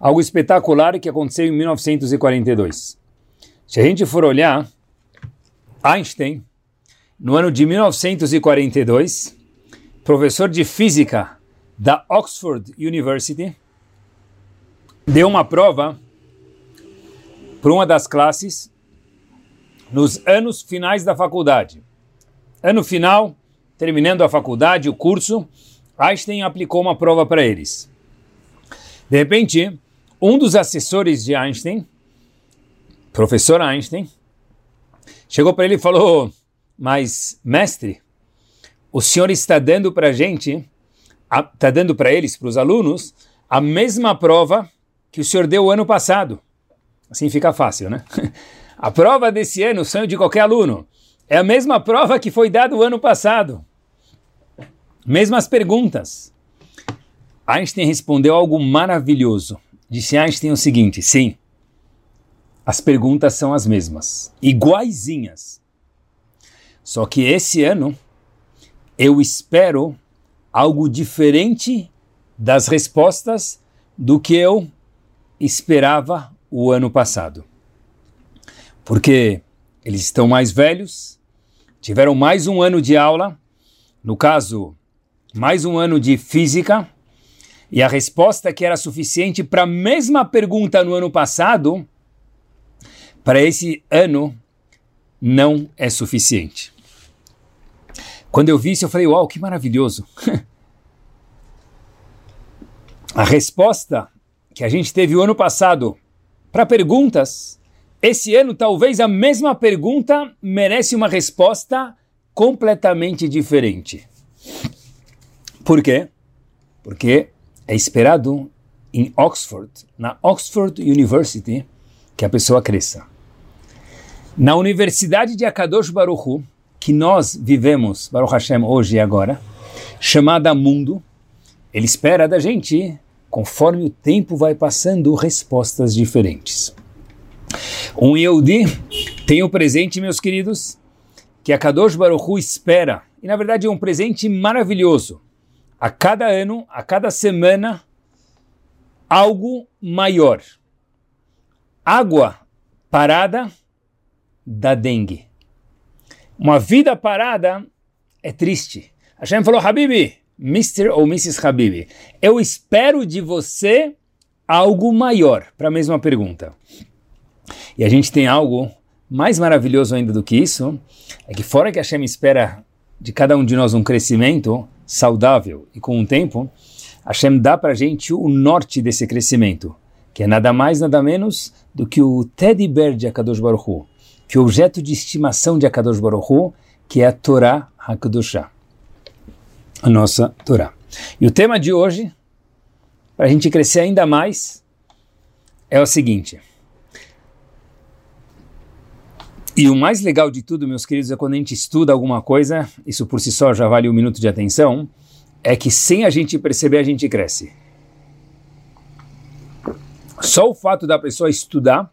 algo espetacular que aconteceu em 1942. Se a gente for olhar, Einstein, no ano de 1942, professor de física da Oxford University, deu uma prova para uma das classes nos anos finais da faculdade. Ano final, terminando a faculdade, o curso, Einstein aplicou uma prova para eles. De repente, um dos assessores de Einstein, professor Einstein, chegou para ele e falou: Mas, mestre, o senhor está dando para a gente, está dando para eles, para os alunos, a mesma prova que o senhor deu o ano passado. Assim fica fácil, né? A prova desse ano, o sonho de qualquer aluno, é a mesma prova que foi dada o ano passado. Mesmas perguntas. Einstein respondeu algo maravilhoso. Disse Einstein o seguinte: sim, as perguntas são as mesmas, iguaizinhas. Só que esse ano eu espero algo diferente das respostas do que eu esperava o ano passado. Porque eles estão mais velhos, tiveram mais um ano de aula, no caso, mais um ano de física e a resposta que era suficiente para a mesma pergunta no ano passado, para esse ano não é suficiente. Quando eu vi isso, eu falei: Uau, que maravilhoso! a resposta que a gente teve o ano passado para perguntas, esse ano talvez a mesma pergunta merece uma resposta completamente diferente. Por quê? Porque é esperado em Oxford, na Oxford University, que a pessoa cresça. Na Universidade de Akadosh Baruch que nós vivemos, Baruch Hashem, hoje e agora, chamada Mundo, ele espera da gente, conforme o tempo vai passando, respostas diferentes. Um Yehudi tem o presente, meus queridos, que a Kadosh Baruch espera, e na verdade é um presente maravilhoso, a cada ano, a cada semana, algo maior. Água parada da dengue. Uma vida parada é triste. Hashem falou, Habibi, Mr. ou Mrs. Habibi, eu espero de você algo maior, para a mesma pergunta. E a gente tem algo mais maravilhoso ainda do que isso, é que fora que Hashem espera de cada um de nós um crescimento, saudável e com o tempo, Hashem dá para a gente o norte desse crescimento, que é nada mais, nada menos do que o teddy bear de Akadosh Baruch Hu, que é o objeto de estimação de Akadosh Baruch Hu, que é a Torá HaKadoshah, a nossa Torá. E o tema de hoje, para a gente crescer ainda mais, é o seguinte. E o mais legal de tudo, meus queridos, é quando a gente estuda alguma coisa, isso por si só já vale um minuto de atenção, é que sem a gente perceber, a gente cresce. Só o fato da pessoa estudar,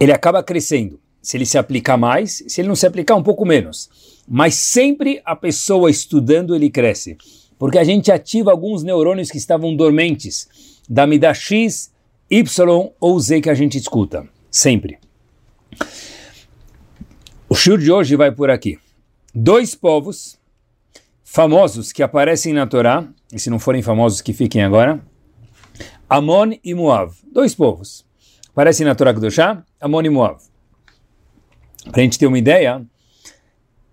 ele acaba crescendo. Se ele se aplicar mais, se ele não se aplicar, um pouco menos. Mas sempre a pessoa estudando, ele cresce. Porque a gente ativa alguns neurônios que estavam dormentes, da mida X, Y ou Z que a gente escuta. Sempre. O shur de hoje vai por aqui. Dois povos famosos que aparecem na Torá, e se não forem famosos que fiquem agora, Amon e Moav. Dois povos. Aparecem na Torá Kedoshá, Amon e Moav. Para a gente ter uma ideia,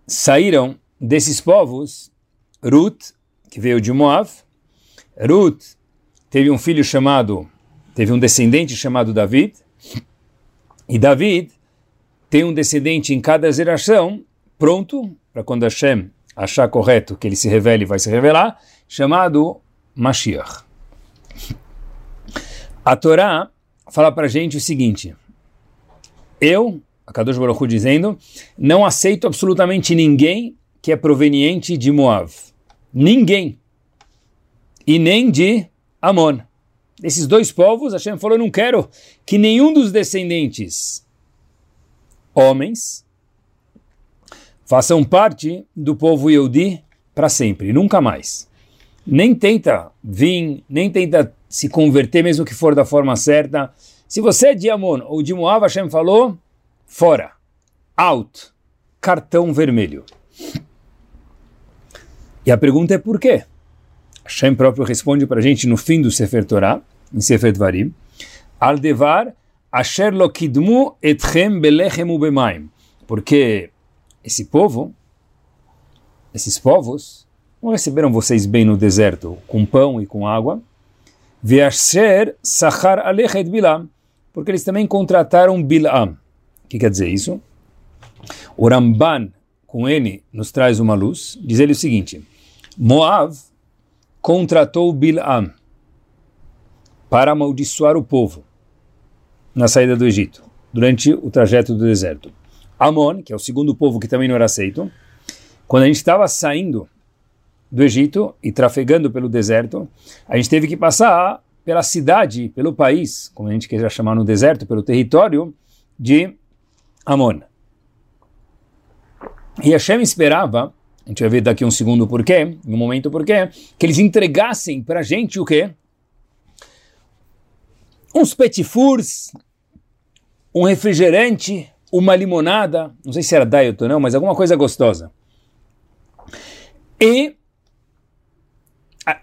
saíram desses povos Ruth, que veio de Moav. Ruth teve um filho chamado, teve um descendente chamado David. E David tem um descendente em cada geração, pronto, para quando Hashem achar correto que ele se revele, vai se revelar, chamado Mashiach. A Torá fala para a gente o seguinte, eu, a Kadosh Baruch Hu dizendo, não aceito absolutamente ninguém que é proveniente de Moab. Ninguém. E nem de Amon. Desses dois povos, Hashem falou, eu não quero que nenhum dos descendentes, homens, façam parte do povo Yehudi para sempre, nunca mais. Nem tenta vir, nem tenta se converter, mesmo que for da forma certa. Se você é de Amon ou de Moab, Hashem falou, fora, out, cartão vermelho. E a pergunta é por quê? Hashem próprio responde para a gente no fim do Sefer Torah, em Sefer Dvarim, Aldevar asher lo kidmu etchem belechem ubemaim. Porque esse povo, esses povos, não receberam vocês bem no deserto, com pão e com água. Veasher sachar alechet bilam. Porque eles também contrataram Bilam. O que quer dizer isso? O Ramban, com N, nos traz uma luz. Diz ele o seguinte. Moav contratou Bilam para amaldiçoar o povo na saída do Egito, durante o trajeto do deserto. Amon, que é o segundo povo que também não era aceito, quando a gente estava saindo do Egito e trafegando pelo deserto, a gente teve que passar pela cidade, pelo país, como a gente queira chamar no deserto, pelo território de Amon. E Hashem esperava a gente vai ver daqui um segundo porquê, um momento porquê, que eles entregassem para a gente o quê? Uns petit fours, um refrigerante, uma limonada, não sei se era diet ou não, mas alguma coisa gostosa. E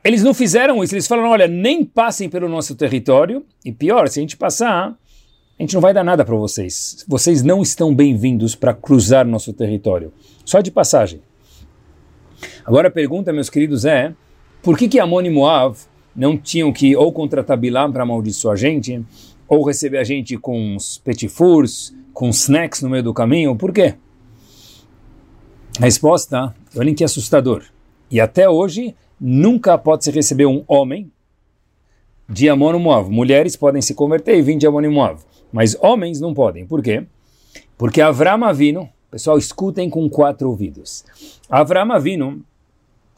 eles não fizeram isso, eles falaram, olha, nem passem pelo nosso território, e pior, se a gente passar, a gente não vai dar nada para vocês. Vocês não estão bem-vindos para cruzar nosso território, só de passagem. Agora a pergunta, meus queridos, é por que que Amon e Moav não tinham que ou contratar Bilam para amaldiçoar a gente, ou receber a gente com os petit fours, com snacks no meio do caminho? Por quê? A resposta, olhem que assustador. E até hoje, nunca pode se receber um homem de Amon e Moav. Mulheres podem se converter e vir de Amon e Moav, mas homens não podem. Por quê? Porque Avram Avino, pessoal, escutem com quatro ouvidos. Avram Avino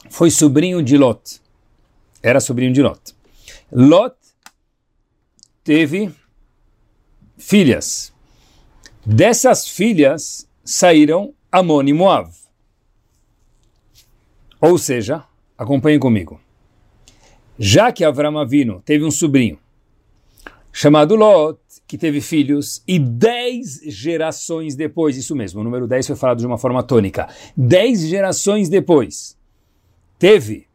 foi sobrinho de Lot. Era sobrinho de Lot. Lot teve filhas. Dessas filhas saíram Amon e Moav. Ou seja, acompanhem comigo. Já que Avram Avino teve um sobrinho chamado Lot, que teve filhos, e dez gerações depois, isso mesmo, o número 10 foi falado de uma forma tônica, dez gerações depois, teve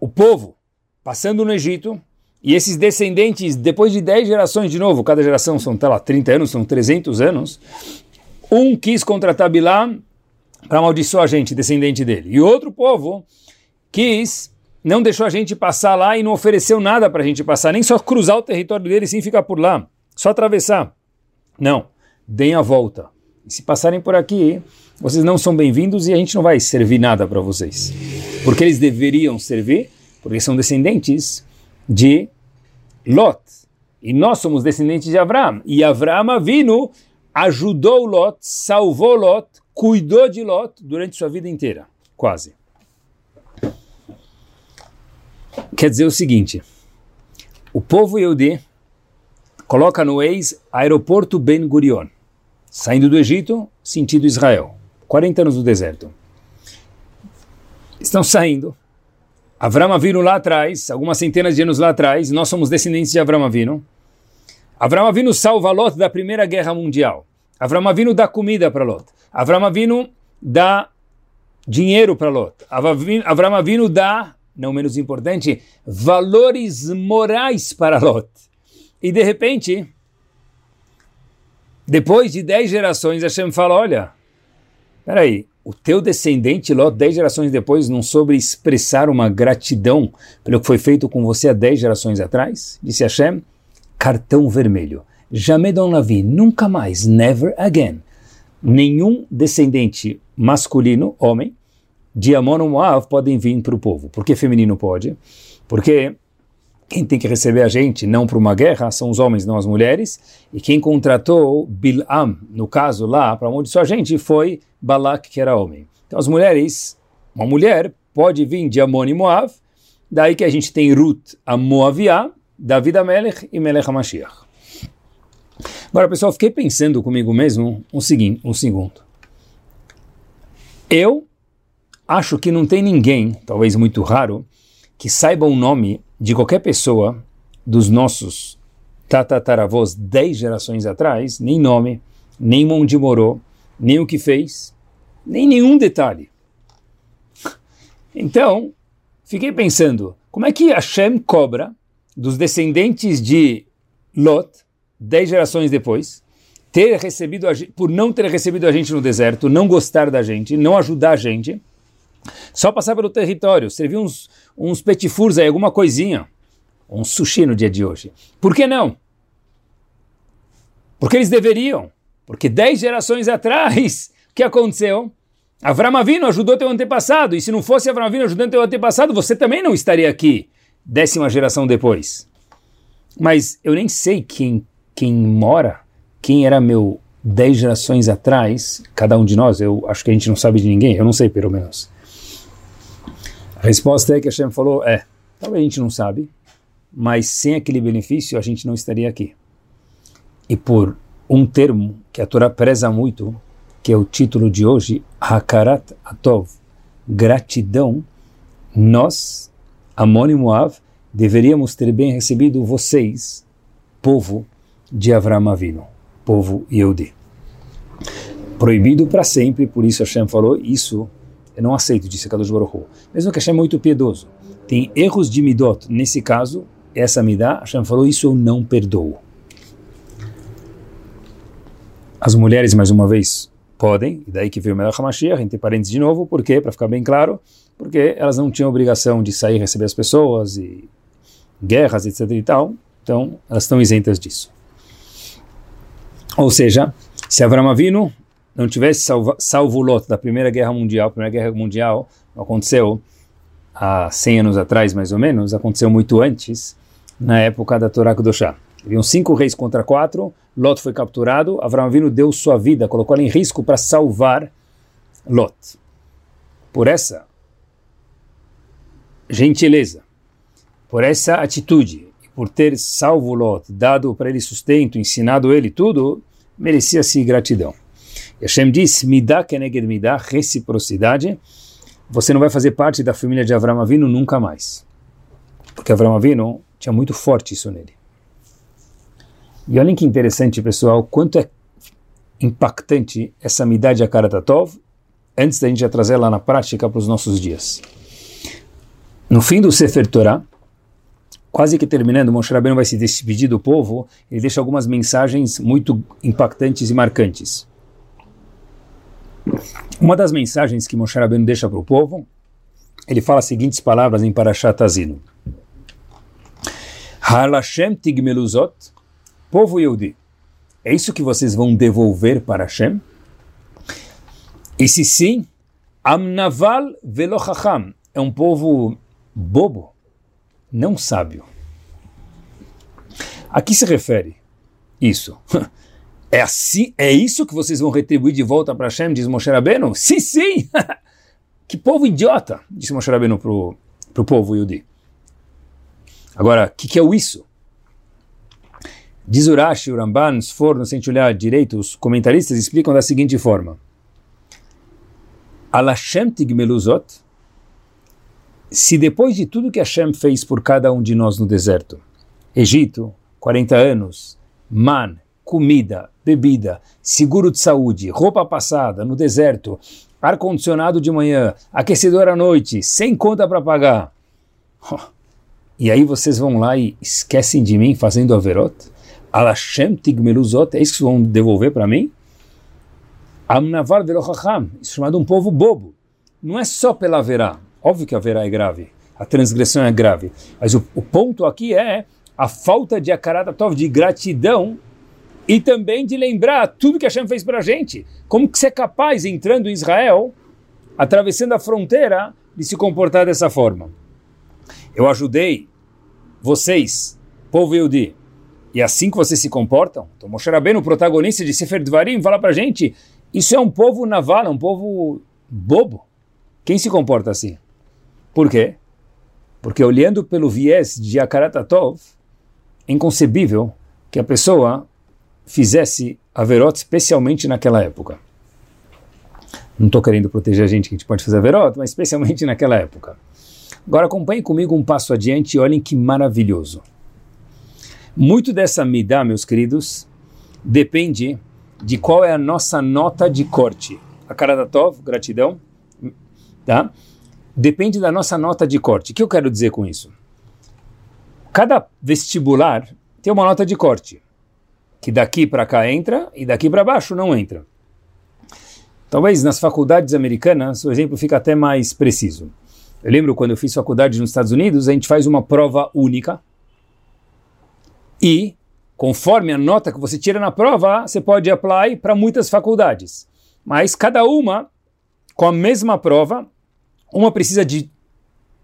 o povo passando no Egito, e esses descendentes, depois de dez gerações de novo, cada geração são, tá lá, 30 anos, são 300 anos, um quis contratar Bilam para amaldiçoar a gente, descendente dele, e outro povo quis não deixou a gente passar lá e não ofereceu nada para a gente passar, nem só cruzar o território dele sim ficar por lá, só atravessar. Não, deem a volta. E se passarem por aqui, vocês não são bem-vindos e a gente não vai servir nada para vocês. Porque eles deveriam servir, porque são descendentes de Lot. E nós somos descendentes de Abraão. E Abraão vindo, ajudou Lot, salvou Lot, cuidou de Lot durante sua vida inteira, quase quer dizer o seguinte: o povo Yehudi coloca no ex aeroporto Ben Gurion, saindo do Egito, sentido Israel, 40 anos no deserto. Estão saindo. Avram Avinu lá atrás, algumas centenas de anos lá atrás, nós somos descendentes de Avram Avinu. Avram Avinu salva Lot da Primeira Guerra Mundial. Avram Avinu dá comida para Lot. Avram Avinu dá dinheiro para Lot. Avram Avinu dá não menos importante, valores morais para Lot. E de repente, depois de dez gerações, Hashem fala, olha, peraí, o teu descendente Lot, dez gerações depois, não soube expressar uma gratidão pelo que foi feito com você há dez gerações atrás? Disse Hashem, cartão vermelho. Jamais dans la vie, nunca mais, never again. Nenhum descendente masculino, homem, de Amon ou Moav podem vir para o povo. Por que feminino pode? Porque quem tem que receber a gente não para uma guerra são os homens, não as mulheres, e quem contratou Bilam, no caso lá, para amaldiçoar a gente, foi Balak, que era homem. Então as mulheres, uma mulher pode vir de Amon e Moav, daí que a gente tem Ruth, a Moaviá, David Amelech e Melech HaMashiach. Agora, pessoal, fiquei pensando comigo mesmo um, seguinte, um segundo. Eu acho que não tem ninguém, talvez muito raro, que saiba o nome de qualquer pessoa dos nossos tatataravós dez gerações atrás, nem nome, nem onde morou, nem o que fez, nem nenhum detalhe. Então, fiquei pensando, como é que Hashem cobra dos descendentes de Lot, dez gerações depois, ter recebido a, por não ter recebido a gente no deserto, não gostar da gente, não ajudar a gente, só passar pelo território, servir uns, uns petifurs aí, alguma coisinha, um sushi no dia de hoje. Por que não? Porque eles deveriam. Porque dez gerações atrás, o que aconteceu? Avram Avinu ajudou teu antepassado, e se não fosse Avram Avinu ajudando teu antepassado, você também não estaria aqui, décima geração depois. Mas eu nem sei quem, quem mora, quem era meu dez gerações atrás, cada um de nós, eu acho que a gente não sabe de ninguém, eu não sei pelo menos. A resposta é que Hashem falou, é, talvez a gente não sabe, mas sem aquele benefício a gente não estaria aqui. E por um termo que a Torá preza muito, que é o título de hoje, Hakarat Atov, gratidão, nós, Amon e Moav, deveríamos ter bem recebido vocês, povo de Avram Avinu, povo Yehudi. Proibido para sempre, por isso Hashem falou, isso eu não aceito, disse Kadosh Baruch Hu. Mesmo que Hashem é muito piedoso, tem erros de midot, nesse caso, essa midá, Hashem falou, isso eu não perdoo. As mulheres, mais uma vez, podem, e daí que veio o Melech HaMashiach, entre parênteses de novo, por quê? Para ficar bem claro, porque elas não tinham obrigação de sair receber as pessoas, e guerras, etc e tal, então elas estão isentas disso. Ou seja, se Avram Avinu não tivesse salvo, salvo Lot da Primeira Guerra Mundial, a Primeira Guerra Mundial aconteceu há 100 anos atrás, mais ou menos, aconteceu muito antes, na época da Torá Kudoshá. Haviam cinco reis contra quatro, Lot foi capturado, Avram Avinu deu sua vida, colocou ela em risco para salvar Lot. Por essa gentileza, por essa atitude, por ter salvo Lot, dado para ele sustento, ensinado ele tudo, merecia-se gratidão. Hashem diz, dá keneged dá reciprocidade, você não vai fazer parte da família de Avram Avinu nunca mais. Porque Avram Avinu tinha muito forte isso nele. E olhem que interessante, pessoal, quanto é impactante essa midá de Akaratatov, antes da gente já trazer ela na prática para os nossos dias. No fim do Sefer Torah, quase que terminando, Moshe Rabbeinu vai se despedir do povo, ele deixa algumas mensagens muito impactantes e marcantes. Uma das mensagens que Moshe Rabbeinu deixa para o povo, ele fala as seguintes palavras em Parashat Azinu. Halashem tigmeluzot Povo Yehudi, é isso que vocês vão devolver para Hashem? E se sim, Amnaval Velochacham é um povo bobo, não sábio. A que se refere isso? É assim, é isso que vocês vão retribuir de volta para Hashem, diz Moshe Rabbeinu? Sim, sim! que povo idiota, disse Moshe Rabbeinu para o povo Yudi. Agora, o que, que é o isso? Diz Urashi, o Ramban, se for, no sente olhar direito, os comentaristas explicam da seguinte forma. Alashem tigmeluzot, se depois de tudo que Hashem fez por cada um de nós no deserto, Egito, 40 anos, man, comida, bebida, seguro de saúde, roupa passada no deserto, ar-condicionado de manhã, aquecedor à noite, sem conta para pagar. E aí vocês vão lá e esquecem de mim fazendo averot? Alashem tigmeluzot, é isso que vão devolver para mim? Amnavar velochacham, isso é chamado um povo bobo. Não é só pela verá, óbvio que a verá é grave, a transgressão é grave, mas o, o ponto aqui é a falta de akaratatov, de gratidão e também de lembrar tudo que Hashem fez para a gente. Como que você é capaz, entrando em Israel, atravessando a fronteira, de se comportar dessa forma? Eu ajudei vocês, povo Yehudi, e assim que vocês se comportam, então Rabbeinu, o protagonista de Sefer Dvarim, fala para gente, isso é um povo naval, um povo bobo. Quem se comporta assim? Por quê? Porque olhando pelo viés de Akaratatov, é inconcebível que a pessoa fizesse averot especialmente naquela época. Não estou querendo proteger a gente que a gente pode fazer averot, mas especialmente naquela época. Agora acompanhe comigo um passo adiante e olhem que maravilhoso. Muito dessa midá, meus queridos, depende de qual é a nossa nota de corte. A Karatatov, gratidão, tá? Depende da nossa nota de corte. O que eu quero dizer com isso? Cada vestibular tem uma nota de corte, que daqui para cá entra e daqui para baixo não entra. Talvez nas faculdades americanas o exemplo fica até mais preciso. Eu lembro quando eu fiz faculdade nos Estados Unidos, a gente faz uma prova única e, conforme a nota que você tira na prova, você pode apply para muitas faculdades. Mas cada uma, com a mesma prova, uma precisa de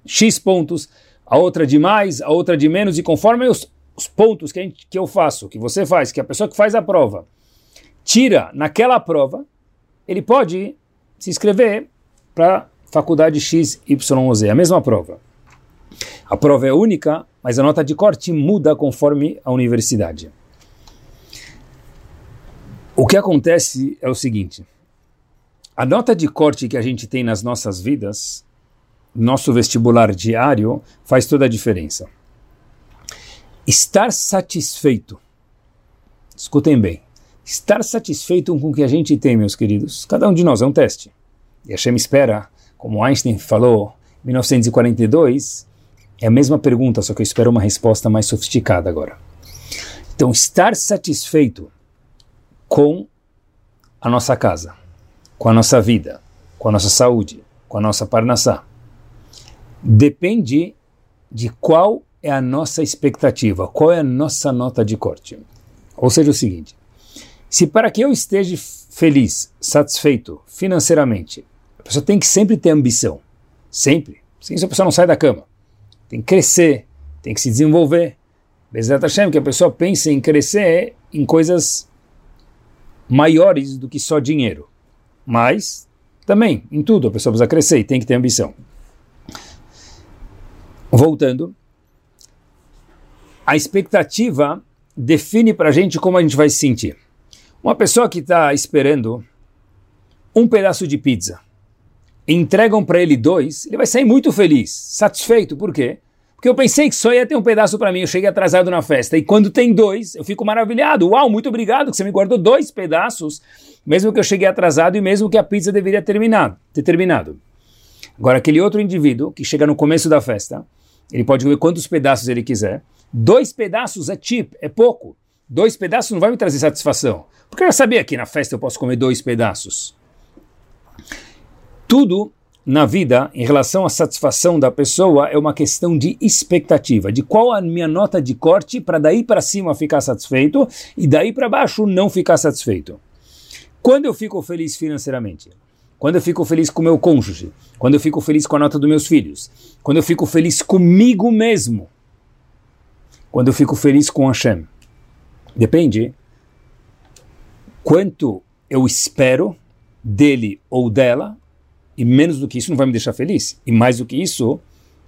X pontos, a outra de mais, a outra de menos, e conforme os, os pontos que, gente, que eu faço, que você faz, que a pessoa que faz a prova tira naquela prova, ele pode se inscrever para faculdade X, Y ou Z, a mesma prova. A prova é única, mas a nota de corte muda conforme a universidade. O que acontece é o seguinte: a nota de corte que a gente tem nas nossas vidas, nosso vestibular diário, faz toda a diferença. Estar satisfeito, escutem bem, estar satisfeito com o que a gente tem, meus queridos, cada um de nós é um teste. E a Shem espera, como Einstein falou em 1942, é a mesma pergunta, só que eu espero uma resposta mais sofisticada agora. Então, estar satisfeito com a nossa casa, com a nossa vida, com a nossa saúde, com a nossa parnassá, depende de qual é a nossa expectativa, qual é a nossa nota de corte. Ou seja, o seguinte: se para que eu esteja feliz, satisfeito financeiramente, a pessoa tem que sempre ter ambição, sempre. Sem isso a pessoa não sai da cama. Tem que crescer, tem que se desenvolver. Bezerra Hashem, que a pessoa pense em crescer em coisas maiores do que só dinheiro. Mas, também, em tudo, a pessoa precisa crescer e tem que ter ambição. Voltando, a expectativa define para a gente como a gente vai se sentir. Uma pessoa que está esperando um pedaço de pizza, entregam para ele dois, ele vai sair muito feliz, satisfeito. Por quê? Porque eu pensei que só ia ter um pedaço para mim, eu cheguei atrasado na festa. E quando tem dois, eu fico maravilhado. Uau, muito obrigado que você me guardou dois pedaços, mesmo que eu cheguei atrasado e mesmo que a pizza deveria terminar, ter terminado. Agora, aquele outro indivíduo que chega no começo da festa, ele pode comer quantos pedaços ele quiser. Dois pedaços é cheap, é pouco. Dois pedaços não vai me trazer satisfação. Porque eu já sabia que na festa eu posso comer dois pedaços. Tudo na vida, em relação à satisfação da pessoa, é uma questão de expectativa, de qual a minha nota de corte para daí para cima ficar satisfeito e daí para baixo não ficar satisfeito. Quando eu fico feliz financeiramente, quando eu fico feliz com meu cônjuge, quando eu fico feliz com a nota dos meus filhos, quando eu fico feliz comigo mesmo, quando eu fico feliz com Hashem. Depende quanto eu espero dele ou dela e menos do que isso não vai me deixar feliz. E mais do que isso,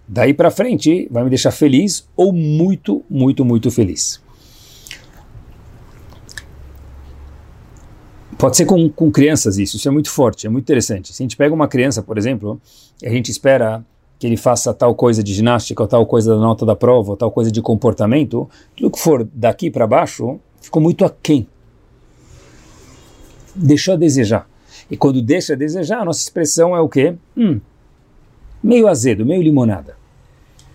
daí para frente vai me deixar feliz ou muito, muito, muito feliz. Pode ser com, com crianças isso, isso é muito forte, é muito interessante. Se a gente pega uma criança, por exemplo, a gente espera que ele faça tal coisa de ginástica, ou tal coisa da nota da prova, ou tal coisa de comportamento, tudo que for daqui para baixo ficou muito aquém. Deixou a desejar. E quando deixa a desejar, a nossa expressão é o quê? Hum, meio azedo, meio limonada.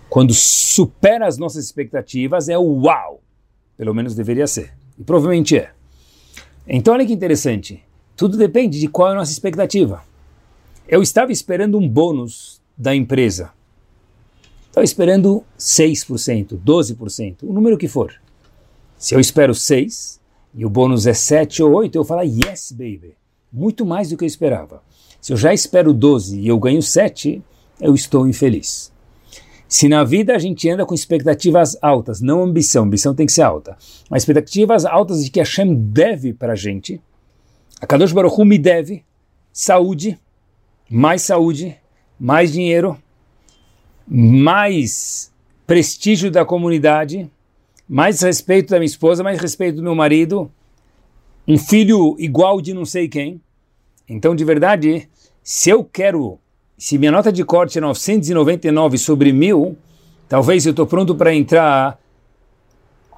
Quando supera as nossas expectativas, é o uau. Pelo menos deveria ser. E provavelmente é. Então, olha que interessante. Tudo depende de qual é a nossa expectativa. Eu estava esperando um bônus da empresa. Estava esperando 6%, 12%, o número que for. Se eu espero 6 e o bônus é 7 ou 8, eu falo yes, baby muito mais do que eu esperava. Se eu já espero 12 e eu ganho 7, eu estou infeliz. Se na vida a gente anda com expectativas altas, não ambição, ambição tem que ser alta, mas expectativas altas de que Hashem deve para a gente, a Kadosh Baruch Hu me deve saúde, mais saúde, mais dinheiro, mais prestígio da comunidade, mais respeito da minha esposa, mais respeito do meu marido, um filho igual de não sei quem. Então, de verdade, se eu quero se minha nota de corte é 999 sobre 1000, talvez eu estou pronto para entrar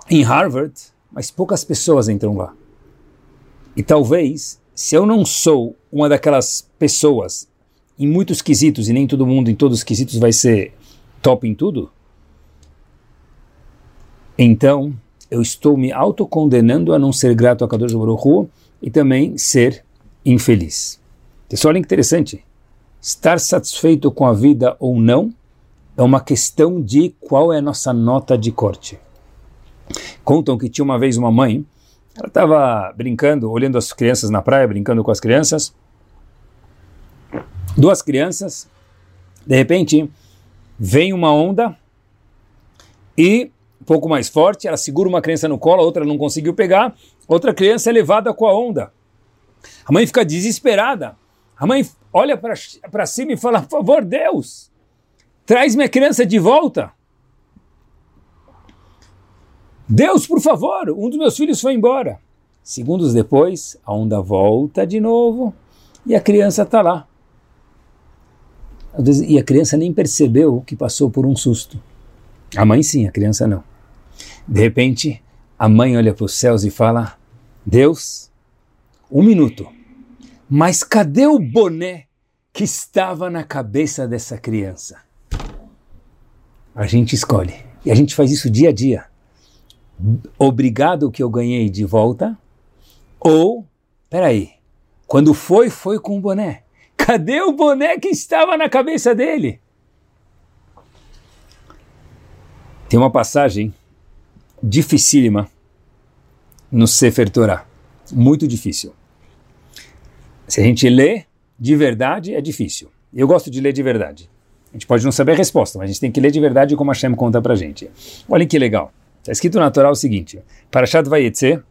em Harvard, mas poucas pessoas entram lá. E talvez, se eu não sou uma daquelas pessoas em muitos quesitos, e nem todo mundo em todos os quesitos vai ser top em tudo, então eu estou me autocondenando a não ser grato a Kadosh Baruch Hu e também ser infeliz. Pessoal, olha que interessante. Estar satisfeito com a vida ou não é uma questão de qual é a nossa nota de corte. Contam que tinha uma vez uma mãe, ela estava brincando, olhando as crianças na praia, brincando com as crianças. Duas crianças, de repente, vem uma onda e um pouco mais forte, ela segura uma criança no colo, a outra não conseguiu pegar, outra criança é levada com a onda. A mãe fica desesperada. A mãe olha para cima e fala: Por favor, Deus, traz minha criança de volta. Deus, por favor, um dos meus filhos foi embora. Segundos depois, a onda volta de novo e a criança está lá. E a criança nem percebeu que passou por um susto. A mãe sim, a criança não. De repente, a mãe olha para os céus e fala: Deus, um minuto. Mas cadê o boné que estava na cabeça dessa criança? A gente escolhe. E a gente faz isso dia a dia. Obrigado que eu ganhei de volta. Ou, peraí, quando foi, foi com o boné. Cadê o boné que estava na cabeça dele? Tem uma passagem dificílima no Sefer Torah. Muito difícil. Se a gente lê de verdade, é difícil. Eu gosto de ler de verdade. A gente pode não saber a resposta, mas a gente tem que ler de verdade como Hashem conta pra gente. Olhem que legal. Está escrito na Torá o seguinte: Parashat Vayetze,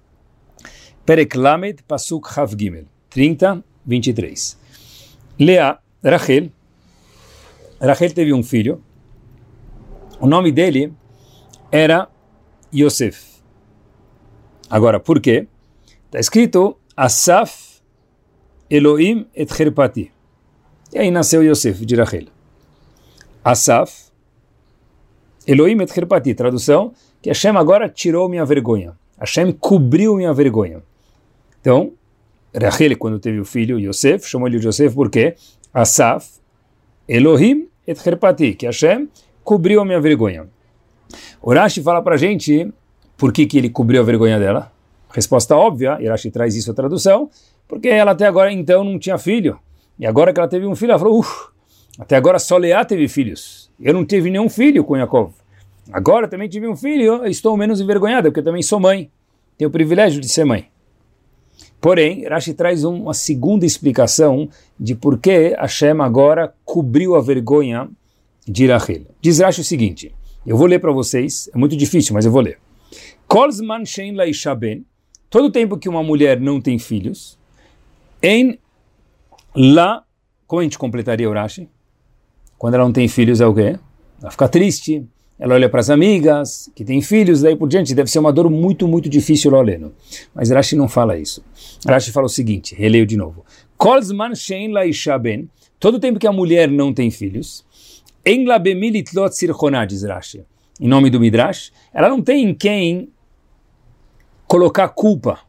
Perek Lamed, Pasuk Hav Gimel, 30, 23. Lea, Rachel, Rachel teve um filho, o nome dele era Yosef. Agora, por quê? Está escrito Asaf Elohim et Herpati. E aí nasceu Yosef de Rachel. Asaf, Elohim et Herpati, tradução, que Hashem agora tirou minha vergonha. Hashem cobriu minha vergonha. Então, Rachel, quando teve o filho Yosef, chamou ele de Yosef porque Asaf, Elohim et Herpati, que Hashem cobriu a minha vergonha. Urashi fala para a gente por que, que ele cobriu a vergonha dela. Resposta óbvia, Urashi traz isso a tradução, porque ela até agora então não tinha filho. E agora que ela teve um filho, ela falou, até agora só Leá teve filhos. Eu não tive nenhum filho com Yaakov. Agora também tive um filho, estou menos envergonhada, porque também sou mãe. Tenho o privilégio de ser mãe. Porém, Rashi traz uma segunda explicação de por que Hashem agora cobriu a vergonha de Rachel. Diz Rashi o seguinte, eu vou ler para vocês, é muito difícil, mas eu vou ler. Laishaben, todo tempo que uma mulher não tem filhos, em lá, como a gente completaria o Rashi? Quando ela não tem filhos é o quê? Ela fica triste, ela olha para as amigas que têm filhos, daí por diante, deve ser uma dor muito, muito difícil lá olhando. Mas Rashi não fala isso. Rashi fala o seguinte, releio de novo. Kolzman shein la ben, todo tempo que a mulher não tem filhos, em la bemilitlot sirchonah, diz Rashi, em nome do Midrash, ela não tem em quem colocar culpa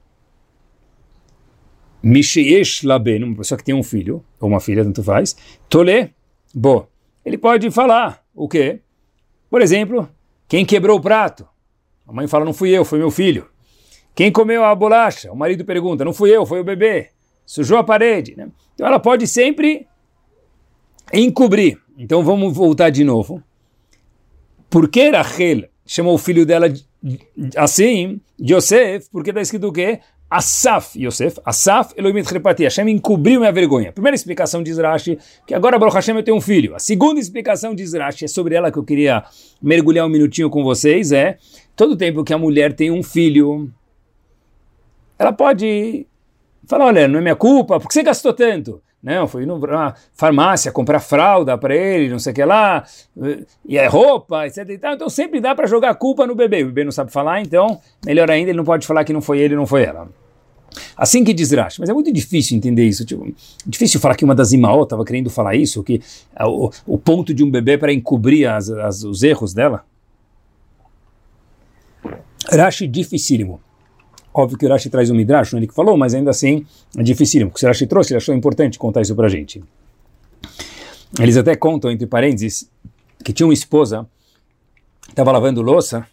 Misheyesh Laben, uma pessoa que tem um filho, ou uma filha, tanto faz, Tolé, bo. Ele pode falar o quê? Por exemplo, quem quebrou o prato? A mãe fala, não fui eu, foi meu filho. Quem comeu a bolacha? O marido pergunta, não fui eu, foi o bebê. Sujou a parede. Né? Então ela pode sempre encobrir. Então vamos voltar de novo. Por que Rachel chamou o filho dela assim, Yosef, porque está escrito o quê? Asaf Yosef, Asaf Elohim Trepati, Hashem encobriu minha vergonha. Primeira explicação diz Rashi, que agora Baruch Hashem eu tenho um filho. A segunda explicação diz Rashi, é sobre ela que eu queria mergulhar um minutinho com vocês, é todo tempo que a mulher tem um filho, ela pode falar, olha, não é minha culpa, por que você gastou tanto? Não, foi na farmácia comprar fralda para ele, não sei o que lá, e é roupa, etc. Então sempre dá para jogar culpa no bebê. O bebê não sabe falar, então melhor ainda, ele não pode falar que não foi ele, não foi ela. Assim que diz Rashi, mas é muito difícil entender isso. Tipo, difícil falar que uma das imaó estava querendo falar isso, que o, o ponto de um bebê para encobrir as, as, os erros dela. Rashi dificílimo. Óbvio que o Rashi traz um Midrash, não é ele que falou, mas ainda assim é difícil, porque o Rashi trouxe, ele achou importante contar isso pra gente. Eles até contam, entre parênteses, que tinha uma esposa, estava lavando louça,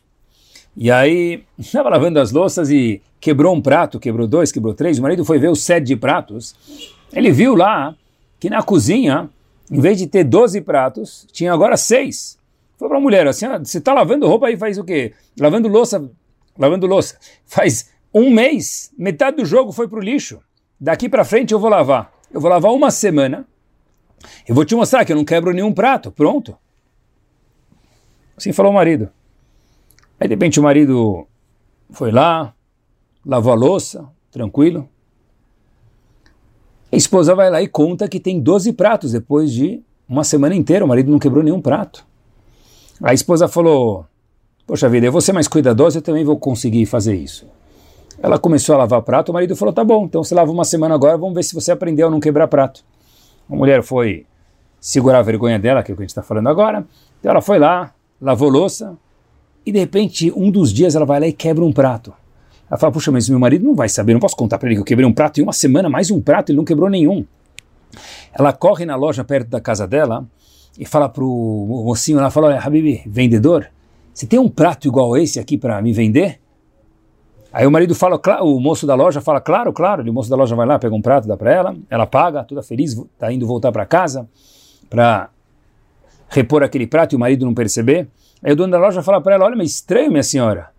e aí estava lavando as louças e quebrou um prato, quebrou dois, quebrou três, o marido foi ver o set de pratos, ele viu lá que na cozinha, em vez de ter 12 pratos, tinha agora seis. Foi para a mulher, assim, ah, você está lavando roupa aí faz o quê? Lavando louça, lavando louça. Faz um mês, metade do jogo foi para o lixo. Daqui para frente eu vou lavar. Eu vou lavar uma semana. Eu vou te mostrar que eu não quebro nenhum prato. Pronto. Assim falou o marido. Aí de repente o marido foi lá, lavou a louça, tranquilo. A esposa vai lá e conta que tem 12 pratos depois de uma semana inteira. O marido não quebrou nenhum prato. A esposa falou: Poxa vida, eu vou ser mais cuidadosa, eu também vou conseguir fazer isso. Ela começou a lavar prato, o marido falou: tá bom, então você lava uma semana agora, vamos ver se você aprendeu a não quebrar prato. A mulher foi segurar a vergonha dela, que é o que a gente está falando agora. Então ela foi lá, lavou louça, e de repente, um dos dias ela vai lá e quebra um prato. Ela fala: puxa, mas meu marido não vai saber, não posso contar para ele que eu quebrei um prato em uma semana, mais um prato, ele não quebrou nenhum. Ela corre na loja perto da casa dela e fala pro mocinho lá, fala, olha, Habibi, vendedor, você tem um prato igual esse aqui para me vender? Aí o marido fala, o moço da loja fala, claro, claro. o moço da loja vai lá, pega um prato, dá para ela, ela paga, toda feliz, está indo voltar para casa para repor aquele prato e o marido não perceber. Aí o dono da loja fala para ela, olha, mas estranho, minha senhora.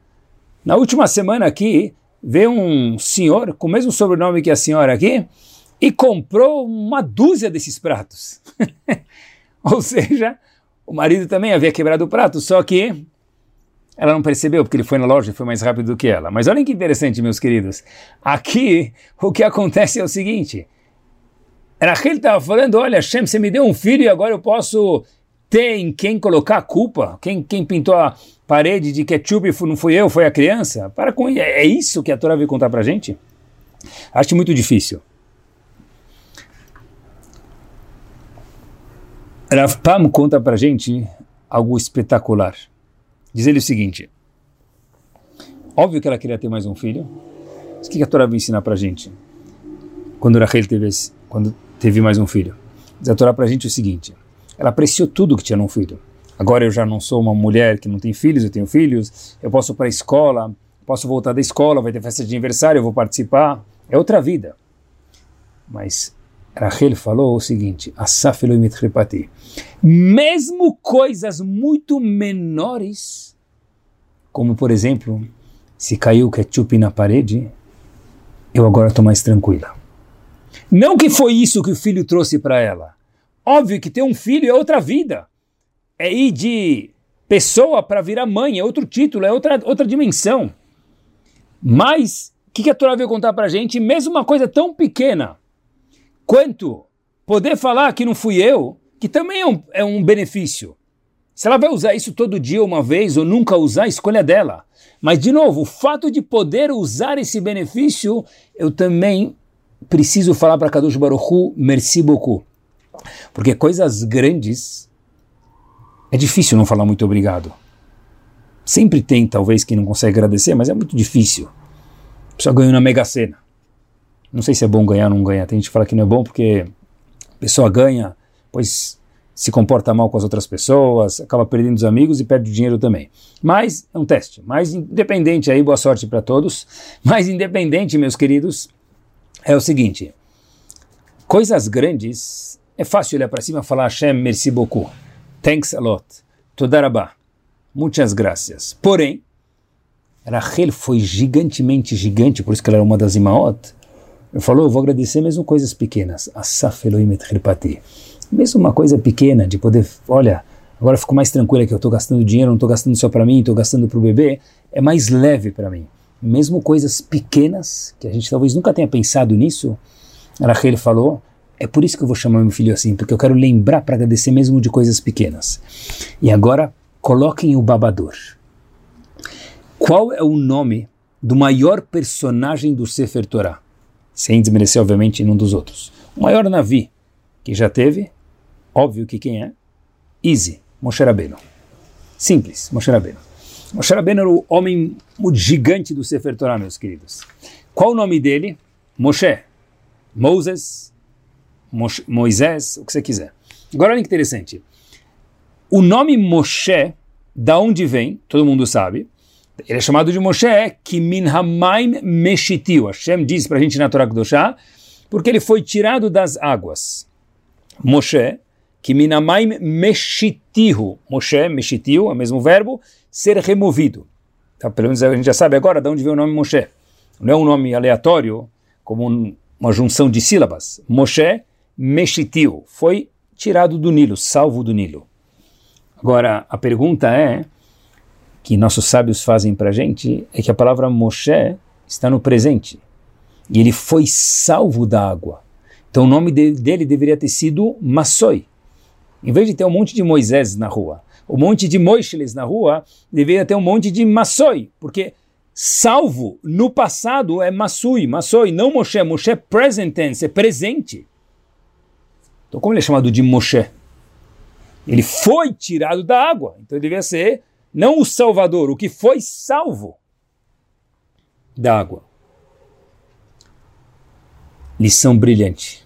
Na última semana aqui, veio um senhor com o mesmo sobrenome que a senhora aqui e comprou uma dúzia desses pratos. Ou seja, o marido também havia quebrado o prato, só que ela não percebeu porque ele foi na loja e foi mais rápido do que ela. Mas olhem que interessante, meus queridos. Aqui o que acontece é o seguinte: Rachel estava falando: Olha, Hashem, você me deu um filho e agora eu posso ter em quem colocar a culpa? Quem, quem pintou a parede de ketchup não fui eu, foi a criança? Para com é, é isso que a Torá veio contar para gente? Acho muito difícil. Rav Pam conta para gente algo espetacular. Diz ele o seguinte: óbvio que ela queria ter mais um filho. Mas o que a Torá vai ensinar para gente? Quando Rachel teve, quando teve mais um filho. Diz a Torá para gente o seguinte: ela apreciou tudo que tinha num filho. Agora eu já não sou uma mulher que não tem filhos, eu tenho filhos, eu posso ir para a escola, posso voltar da escola, vai ter festa de aniversário, eu vou participar. É outra vida. Mas Rachel falou o seguinte: Mesmo coisas muito menores, como por exemplo, se caiu ketchup na parede, eu agora estou mais tranquila. Não que foi isso que o filho trouxe para ela. Óbvio que ter um filho é outra vida. É ir de pessoa para virar mãe, é outro título, é outra, outra dimensão. Mas, o que, que a Torá veio contar para a gente? Mesmo uma coisa tão pequena, quanto poder falar que não fui eu, que também é um, é um benefício. Se ela vai usar isso todo dia, uma vez, ou nunca usar, escolha é dela. Mas, de novo, o fato de poder usar esse benefício, eu também preciso falar para Kadosh Baruch Hu, merci beaucoup. Porque coisas grandes, é difícil não falar muito obrigado. Sempre tem, talvez, quem não consegue agradecer, mas é muito difícil. A pessoa ganhou na Mega Sena. Não sei se é bom ganhar ou não ganhar. Tem gente que fala que não é bom porque a pessoa ganha, pois se comporta mal com as outras pessoas, acaba perdendo os amigos e perde o dinheiro também. Mas é um teste. Mas independente aí, boa sorte para todos. Mas independente, meus queridos, é o seguinte: coisas grandes é fácil olhar para cima e falar Hashem, merci beaucoup, thanks a lot, todarabá, muitas graças. Porém, Rachel foi gigantemente gigante, por isso que ela era uma das imaot. Ele falou, eu vou agradecer mesmo coisas pequenas. Asaf Elohim et Mesmo uma coisa pequena, de poder, olha, agora fico mais tranquila que eu estou gastando dinheiro, não estou gastando só para mim, estou gastando para o bebê, é mais leve para mim. Mesmo coisas pequenas, que a gente talvez nunca tenha pensado nisso, Rachel falou, é por isso que eu vou chamar meu filho assim, porque eu quero lembrar para agradecer mesmo de coisas pequenas. E agora, coloquem o babador. Qual é o nome do maior personagem do Sefer Torah? Sem desmerecer, obviamente, nenhum dos outros. O maior Navi que já teve, óbvio que quem é? Easy, Moshe Rabbeinu. Simples, Moshe Rabbeinu. Moshe Rabbeinu era o homem o gigante do Sefer Torah, meus queridos. Qual o nome dele? Moshe. Moses, Moisés, o que você quiser. Agora olha que interessante. O nome Moshe, da onde vem, todo mundo sabe, ele é chamado de Moshe, que min meshitiu. Hashem diz para a gente na Torá Kedoshá, porque ele foi tirado das águas. Moshe, que min hamaim meshitihu. Moshe, meshitiu, é o mesmo verbo, ser removido. Então, pelo menos a gente já sabe agora de onde vem o nome Moshe. Não é um nome aleatório, como um, uma junção de sílabas. Moshe, meshitiu, foi tirado do Nilo, salvo do Nilo. Agora, a pergunta é, que nossos sábios fazem para a gente é que a palavra Moshe está no presente. E ele foi salvo da água. Então o nome dele, dele deveria ter sido Massoi. Em vez de ter um monte de Moisés na rua, um monte de Moisés na rua, deveria ter um monte de Massoi, porque salvo no passado é Massui, Massoi, não Moshe. Moshe é present tense, é presente. Então como ele é chamado de Moshe? Ele foi tirado da água, então ele deveria ser não o Salvador, o que foi salvo da água. Lição brilhante.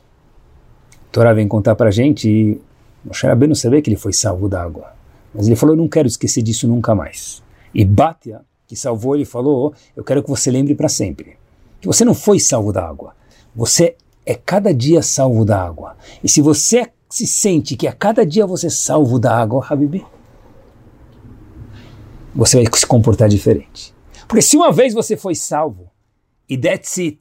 A Torá vem contar para gente e Moshe Rabbeinu sabia que ele foi salvo da água. Mas ele falou, eu não quero esquecer disso nunca mais. E Batia, que salvou, ele falou, eu quero que você lembre para sempre. Que você não foi salvo da água. Você é cada dia salvo da água. E se você se sente que a cada dia você é salvo da água, Habibi, você vai se comportar diferente. Porque se uma vez você foi salvo, e that's it.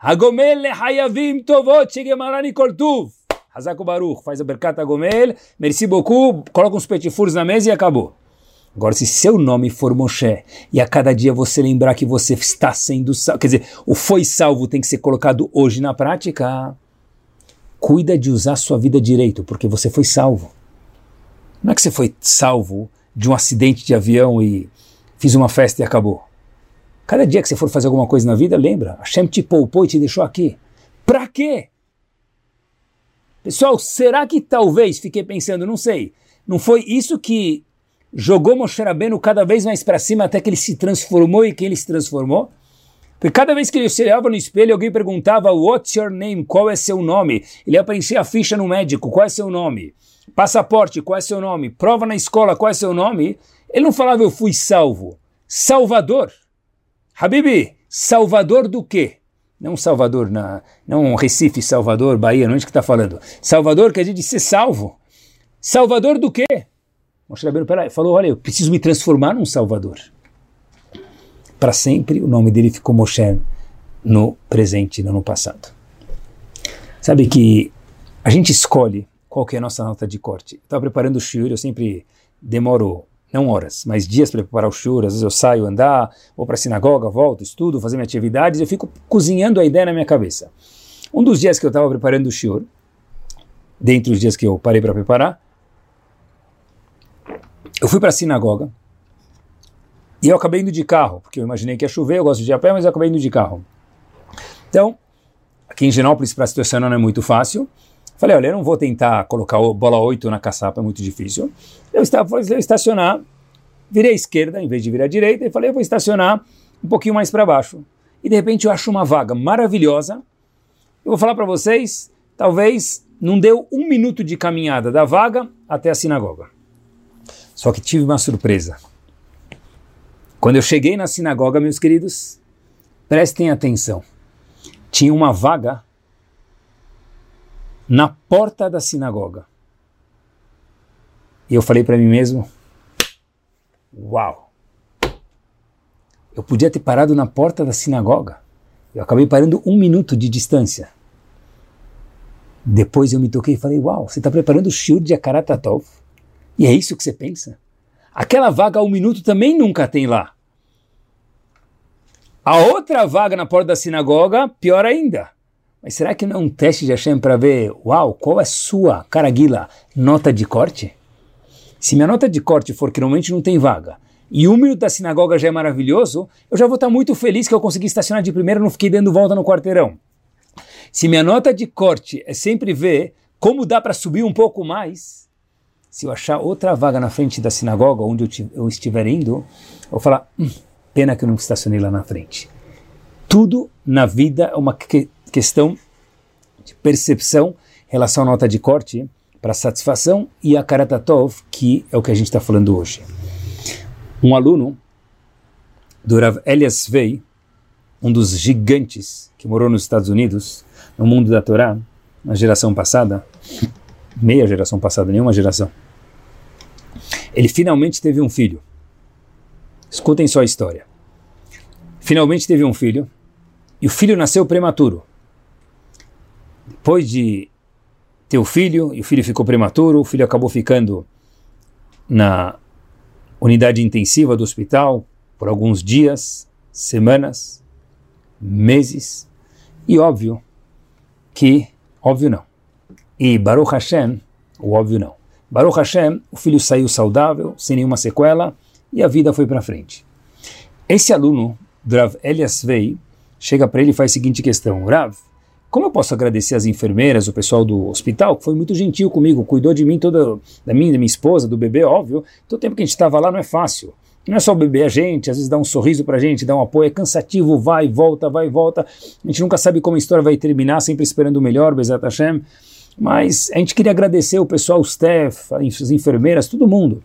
Hagomel hayavim tovot shegemarani kortuv. Hazako Baruch, faz a berkata Hagomel, merci beaucoup, coloca uns petifuros na mesa e acabou. Agora, se seu nome for Moshe, e a cada dia você lembrar que você está sendo salvo, quer dizer, o foi salvo tem que ser colocado hoje na prática, cuida de usar sua vida direito, porque você foi salvo. Não é que você foi salvo de um acidente de avião e fiz uma festa e acabou. Cada dia que você for fazer alguma coisa na vida, lembra, Hashem te poupou e te deixou aqui. Para quê? Pessoal, será que talvez, fiquei pensando, não sei, não foi isso que jogou Moshe Rabbeinu cada vez mais para cima até que ele se transformou e que ele se transformou? Porque cada vez que ele se olhava no espelho, alguém perguntava, What's your name? Qual é seu nome? Ele aparecia a ficha no médico, qual é seu nome? passaporte, qual é seu nome? Prova na escola, qual é seu nome? Ele não falava eu fui salvo. Salvador. Habibi, salvador do quê? Não Salvador, na, não Recife, Salvador, Bahia, não é isso que está falando. Salvador quer dizer ser salvo. Salvador do quê? Moshe Rabbeinu falou, olha, eu preciso me transformar num Salvador. Para sempre o nome dele ficou Moshe no presente, não no passado. Sabe que a gente escolhe qual que é a nossa nota de corte. Estava preparando o shiur, eu sempre demoro, não horas, mas dias para preparar o shiur, às vezes eu saio andar, vou para a sinagoga, volto, estudo, fazer minhas atividades, eu fico cozinhando a ideia na minha cabeça. Um dos dias que eu estava preparando o shiur, dentre os dias que eu parei para preparar, eu fui para a sinagoga e eu acabei indo de carro, porque eu imaginei que ia chover, eu gosto de ir a pé, mas eu acabei indo de carro. Então, aqui em Genópolis para estacionar não é muito fácil, Falei, olha, eu não vou tentar colocar bola 8 na caçapa, é muito difícil. Eu estava falei, eu estacionar, virei à esquerda em vez de virar à direita e falei, eu vou estacionar um pouquinho mais para baixo. E de repente eu acho uma vaga maravilhosa. Eu vou falar para vocês, talvez não deu um minuto de caminhada da vaga até a sinagoga. Só que tive uma surpresa. Quando eu cheguei na sinagoga, meus queridos, prestem atenção. Tinha uma vaga na porta da sinagoga. E eu falei para mim mesmo: Uau! eu podia ter parado na porta da sinagoga. Eu acabei parando um minuto de distância. Depois eu me toquei e falei, uau, você está preparando o shiur de Akaratatov? E é isso que você pensa? Aquela vaga um minuto também nunca tem lá. A outra vaga na porta da sinagoga, pior ainda. Mas será que não é um teste de Hashem para ver, uau, qual é sua, caraguila, nota de corte? Se minha nota de corte for que normalmente não tem vaga, e um minuto da sinagoga já é maravilhoso, eu já vou estar muito feliz que eu consegui estacionar de primeira e não fiquei dando volta no quarteirão. Se minha nota de corte é sempre ver como dá para subir um pouco mais, se eu achar outra vaga na frente da sinagoga onde eu, eu estiver indo, eu vou falar, hum, pena que eu não estacionei lá na frente. Tudo na vida é uma que, questão de percepção em relação à nota de corte para satisfação e a Karatatov, que é o que a gente está falando hoje. Um aluno do Rav Elias Vei, um dos gigantes que morou nos Estados Unidos, no mundo da Torá, na geração passada, meia geração passada, nenhuma geração. Ele finalmente teve um filho. Escutem só a história. Finalmente teve um filho, e o filho nasceu prematuro. Depois de ter o filho, e o filho ficou prematuro, o filho acabou ficando na unidade intensiva do hospital por alguns dias, semanas, meses, e óbvio que, óbvio não, e Baruch Hashem, o óbvio não, Baruch Hashem, o filho saiu saudável, sem nenhuma sequela, e a vida foi para frente. Esse aluno, Rav Elias Vei, chega para ele e faz a seguinte questão, Rav, como eu posso agradecer as enfermeiras, o pessoal do hospital, que foi muito gentil comigo, cuidou de mim, toda, da minha, da minha esposa, do bebê, óbvio. Todo tempo que a gente estava lá não é fácil. Não é só o bebê, a gente, às vezes dá um sorriso pra gente, dá um apoio, é cansativo, vai volta, vai volta. A gente nunca sabe como a história vai terminar, sempre esperando o melhor, Bezat Hashem. Mas a gente queria agradecer o pessoal, o staff, as enfermeiras, todo mundo.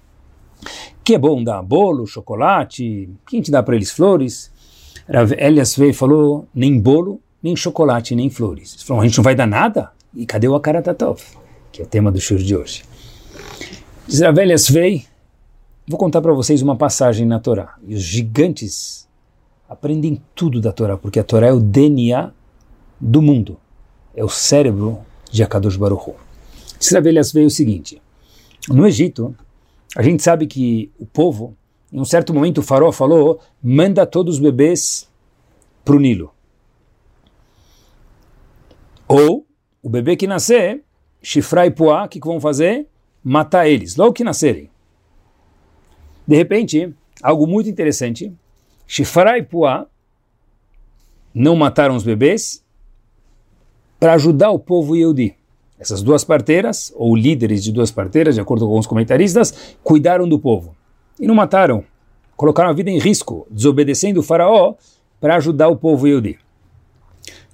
Que é bom dar bolo, chocolate, quem te dá para eles flores? Elias veio falou, nem bolo, nem chocolate, nem flores. Falaram, a gente não vai dar nada? E cadê o Akaratatov? Que é o tema do show de hoje. Diz Elias veio, vou contar para vocês uma passagem na Torá. E os gigantes aprendem tudo da Torá, porque a Torá é o DNA do mundo. É o cérebro de Akadosh Baruch Hu. Israelias veio o seguinte, no Egito, a gente sabe que o povo, em um certo momento o faraó falou, manda todos os bebês para o Nilo. Ou, o bebê que nascer, chifrar e poá, o que, que vão fazer? Matar eles, logo que nascerem. De repente, algo muito interessante, chifrar e poá não mataram os bebês para ajudar o povo Yehudi. Essas duas parteiras, ou líderes de duas parteiras, de acordo com alguns comentaristas, cuidaram do povo. E não mataram. Colocaram a vida em risco, desobedecendo o faraó para ajudar o povo Yehudi.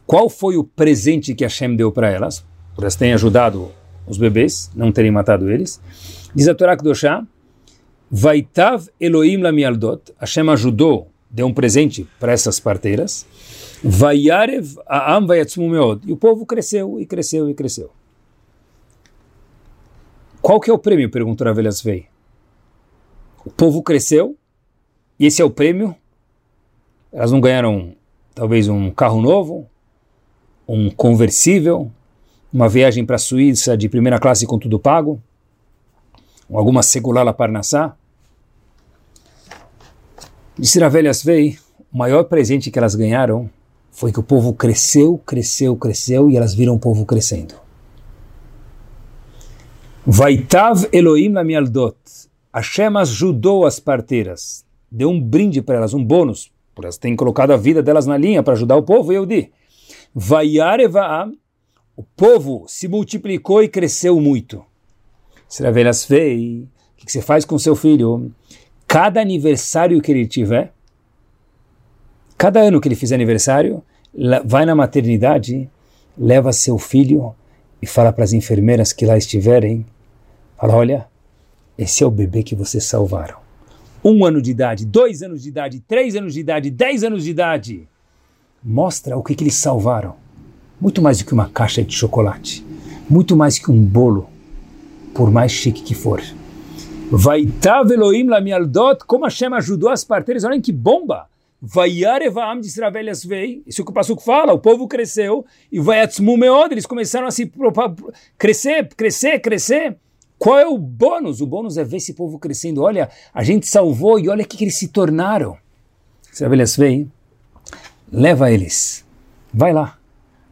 Qual foi o presente que Hashem deu para elas? Por elas terem ajudado os bebês, não terem matado eles. Diz a Torá Kedoshá, Vaitav Elohim lamialdot, Hashem ajudou, deu um presente para essas parteiras. Vayarev Aam Vayatzmu. E o povo cresceu e cresceu e cresceu. Qual que é o prêmio? Perguntou Ravelhas Vei. O povo cresceu e esse é o prêmio. Elas não ganharam talvez um carro novo, um conversível, uma viagem para a Suíça de primeira classe com tudo pago, alguma segular la Parnassá. Disse Ravelhas Vei, o maior presente que elas ganharam foi que o povo cresceu, cresceu, cresceu e elas viram o povo crescendo. Vaitav Elohim la mialdot. Hashem ajudou as parteiras, deu um brinde para elas, um bônus, por elas terem colocado a vida delas na linha para ajudar o povo, eu di. Vayarevaam, o povo se multiplicou e cresceu muito. Seravelas fei, o que você faz com seu filho? Cada aniversário que ele tiver, Cada ano que ele fizer aniversário, vai na maternidade, leva seu filho e fala para as enfermeiras que lá estiverem, fala, olha, esse é o bebê que vocês salvaram. Um ano de idade, dois anos de idade, três anos de idade, dez anos de idade. Mostra o que, que eles salvaram. Muito mais do que uma caixa de chocolate. Muito mais que um bolo, por mais chique que for. Vai Elohim la mialdot, como Hashem ajudou as parteiras. Olhem que bomba! Vayarevam de Israel vei, isso que o Passuco fala, o povo cresceu, e Vayatzmu Meod, eles começaram a se crescer, crescer, crescer. Qual é o bônus? O bônus é ver esse povo crescendo. Olha, a gente salvou e olha o que, que eles se tornaram. Israel vei, leva eles, vai lá.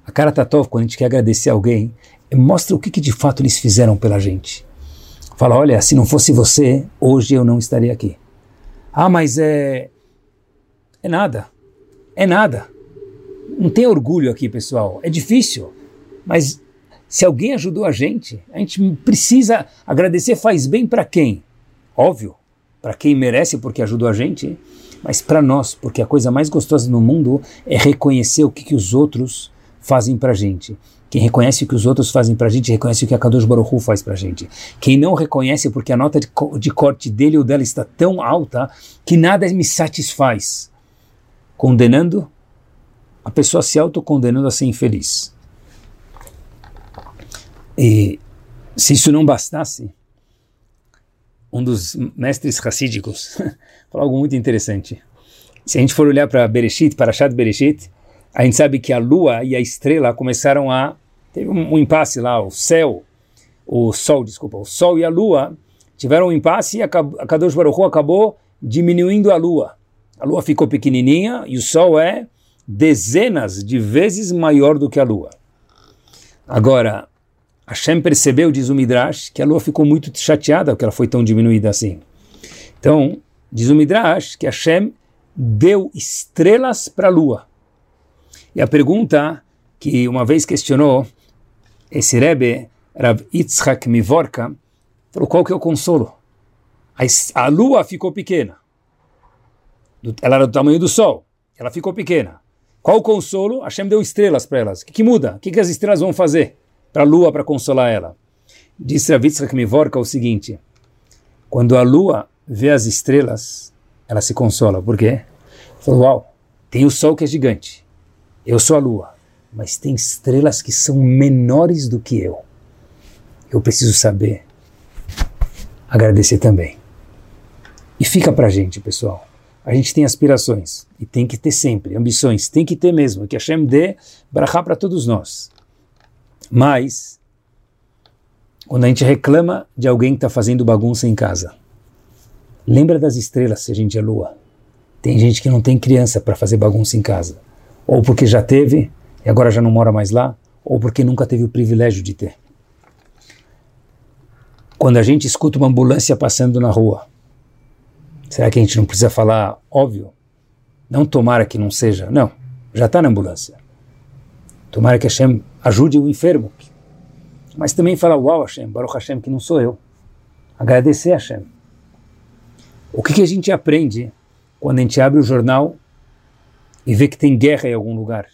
A cara Tatov, quando a gente quer agradecer alguém, mostra o que, que de fato eles fizeram pela gente. Fala, olha, se não fosse você, hoje eu não estaria aqui. Ah, mas é é nada. É nada. Não tem orgulho aqui, pessoal. É difícil. Mas se alguém ajudou a gente, a gente precisa agradecer. Faz bem para quem? Óbvio, para quem merece porque ajudou a gente, mas para nós, porque a coisa mais gostosa no mundo é reconhecer o que, que os outros fazem para gente. Quem reconhece o que os outros fazem para gente, reconhece o que a Kadosh Baruch Hu faz para gente. Quem não reconhece porque a nota de, de corte dele ou dela está tão alta que nada me satisfaz condenando, a pessoa se autocondenando a ser infeliz. E se isso não bastasse, um dos mestres racídicos falou algo muito interessante. Se a gente for olhar para Bereshit, para Shad Bereshit, a gente sabe que a lua e a estrela começaram a. Teve um, um impasse lá, o céu, o sol, desculpa, o sol e a lua tiveram um impasse e a Kadosh Baruch Hu acabou diminuindo a lua. A lua ficou pequenininha e o sol é dezenas de vezes maior do que a lua. Agora, Hashem percebeu, diz o Midrash, que a lua ficou muito chateada porque ela foi tão diminuída assim. Então, diz o Midrash que Hashem deu estrelas para a lua. E a pergunta que uma vez questionou esse Rebbe, Rav Yitzhak Mivorka, falou qual que é o consolo? A, a lua ficou pequena ela era do tamanho do Sol, ela ficou pequena. Qual o consolo? Hashem deu estrelas para elas. O que, que, muda? O que, que as estrelas vão fazer para a lua para consolar ela? Disse a Yitzhak Mivorka o seguinte: quando a lua vê as estrelas, ela se consola. Por quê? Falou: Uau, tem o sol que é gigante, eu sou a lua, mas tem estrelas que são menores do que eu. Eu preciso saber agradecer também. E fica para gente, pessoal a gente tem aspirações, e tem que ter sempre, ambições, tem que ter mesmo, que Hashem dê brachá para todos nós. Mas, quando a gente reclama de alguém que está fazendo bagunça em casa, lembra das estrelas se a gente é lua. Tem gente que não tem criança para fazer bagunça em casa, ou porque já teve e agora já não mora mais lá, ou porque nunca teve o privilégio de ter. Quando a gente escuta uma ambulância passando na rua, Será que a gente não precisa falar óbvio? Não tomara que não seja. Não, já está na ambulância. Tomara que Hashem ajude o enfermo. Mas também falar, uau Hashem, Baruch Hashem, que não sou eu. Agradecer Hashem. O que, que a gente aprende quando a gente abre o jornal e vê que tem guerra em algum lugar?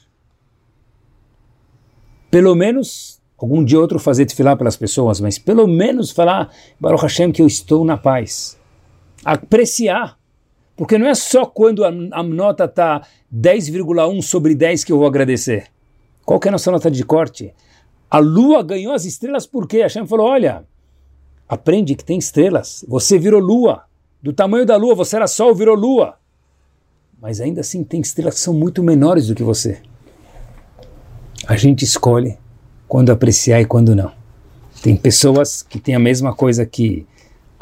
Pelo menos, algum dia ou outro fazer falar pelas pessoas, mas pelo menos falar, Baruch Hashem, que eu estou na paz apreciar. Porque não é só quando a, a nota está 10,1 sobre 10 que eu vou agradecer. Qual que é a nossa nota de corte? A lua ganhou as estrelas porque a Hashem falou, olha, aprende que tem estrelas. Você virou lua. Do tamanho da lua, você era sol, virou lua. Mas ainda assim tem estrelas que são muito menores do que você. A gente escolhe quando apreciar e quando não. Tem pessoas que têm a mesma coisa que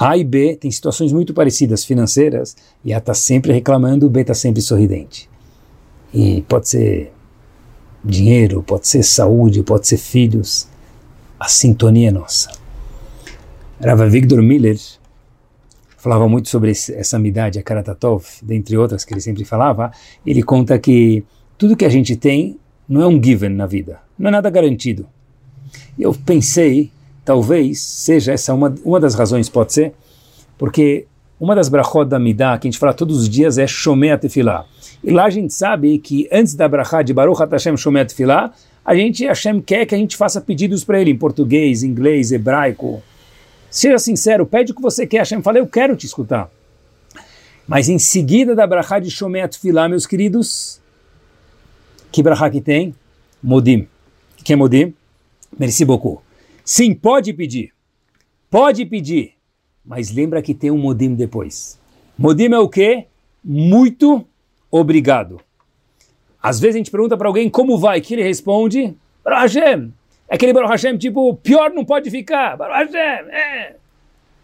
a e B têm situações muito parecidas financeiras e A está sempre reclamando, o B está sempre sorridente. E pode ser dinheiro, pode ser saúde, pode ser filhos. A sintonia é nossa. Rava Victor Miller falava muito sobre essa amidade, a Karatatov, dentre outras que ele sempre falava. Ele conta que tudo que a gente tem não é um given na vida, não é nada garantido. Eu pensei Talvez seja essa uma, uma das razões, pode ser, porque uma das brachot da Midah, que a gente fala todos os dias, é Shomei Tefillah. E lá a gente sabe que antes da brachá de Baruch Hashem Shomei Tefillah, a gente, Hashem quer que a gente faça pedidos para ele em português, inglês, hebraico. Seja sincero, pede o que você quer. Hashem fala, eu quero te escutar. Mas em seguida da brachá de Shomei Tefillah, meus queridos, que brachá que tem? Modim. Que é Modim? Merci beaucoup. Sim, pode pedir. Pode pedir. Mas lembra que tem um modim depois. Modim é o quê? Muito obrigado. Às vezes a gente pergunta para alguém como vai, que ele responde, Baruch Hashem. É aquele Baruch Hashem tipo, pior não pode ficar. Baruch Hashem, é.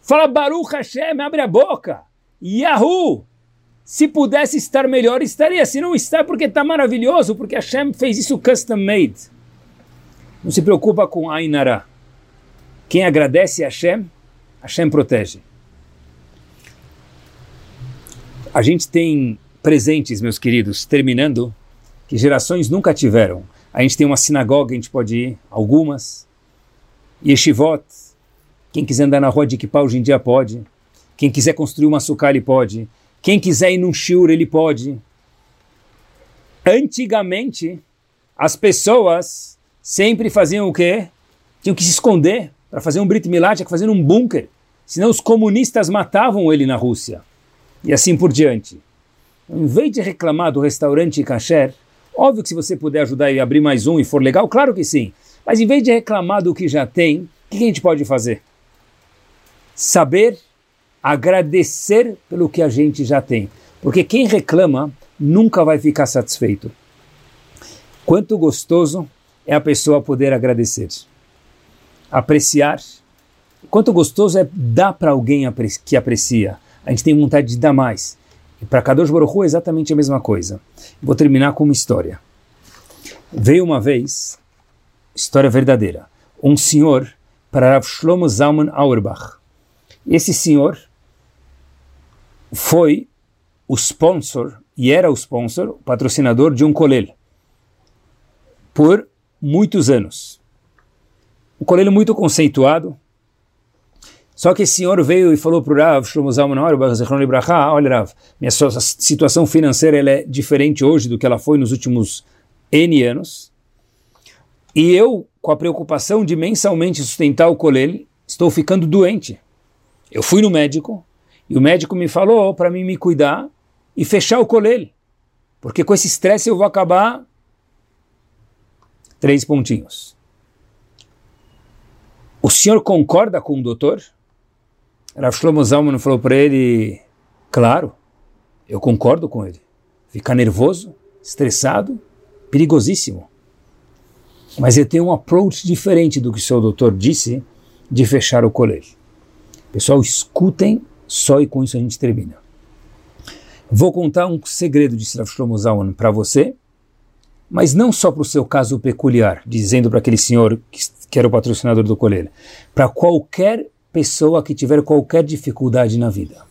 Fala Baruch Hashem, abre a boca. Yahoo! Se pudesse estar melhor, estaria. Se não está, porque está maravilhoso, porque Hashem fez isso custom made. Não se preocupa com Ainara. Quem agradece a Hashem, Hashem protege. A gente tem presentes, meus queridos, terminando, que gerações nunca tiveram. A gente tem uma sinagoga, a gente pode ir, algumas. Yeshivot. Quem quiser andar na rua de Kippah hoje em dia pode. Quem quiser construir uma sucá, ele pode. Quem quiser ir num shiur, ele pode. Antigamente, as pessoas sempre faziam o quê? Tinham que se esconder para fazer um Brit Milá, tinha que fazer um bunker. Senão os comunistas matavam ele na Rússia. E assim por diante. Em vez de reclamar do restaurante kasher, Óbvio que se você puder ajudar e abrir mais um e for legal, claro que sim. Mas em vez de reclamar do que já tem, o que a gente pode fazer? Saber agradecer pelo que a gente já tem. Porque quem reclama nunca vai ficar satisfeito. Quanto gostoso é a pessoa poder agradecer, apreciar. Quanto gostoso é dar para alguém que aprecia. A gente tem vontade de dar mais. E para Kadosh Baruch é exatamente a mesma coisa. Vou terminar com uma história. Veio uma vez, história verdadeira, um senhor para Rav Shlomo Zalman Auerbach. Esse senhor foi o sponsor, e era o sponsor, o patrocinador de um colel, por muitos anos. Um colel muito conceituado, só que esse senhor veio e falou para o Rav, Shlomo Zalman olha Rav, minha situação financeira ela é diferente hoje do que ela foi nos últimos N anos, e eu, com a preocupação de mensalmente sustentar o colel, estou ficando doente. Eu fui no médico, e o médico me falou para mim me cuidar e fechar o colel, porque com esse estresse eu vou acabar três pontinhos. O senhor concorda com o doutor? Rav Shlomo Zalman falou para ele, claro, eu concordo com ele. Ficar nervoso, estressado, perigosíssimo. Mas ele tem um approach diferente do que o seu doutor disse de fechar o colégio. Pessoal, escutem só e com isso a gente termina. Vou contar um segredo de Rav Shlomo Zalman para você, mas não só para o seu caso peculiar, dizendo para aquele senhor que, que era o patrocinador do colégio, para qualquer pessoa que tiver qualquer dificuldade na vida.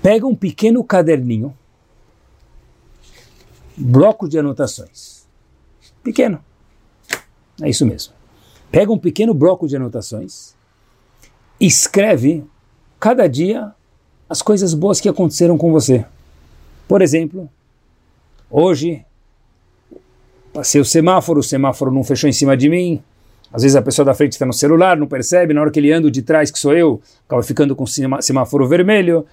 Pega um pequeno caderninho, bloco de anotações. Pequeno. É isso mesmo. Pega um pequeno bloco de anotações, escreve cada dia as coisas boas que aconteceram com você. Por exemplo, hoje passei o semáforo, o semáforo não fechou em cima de mim, às vezes a pessoa da frente está no celular, não percebe, na hora que ele anda de trás, que sou eu, acaba ficando com semáforo vermelho.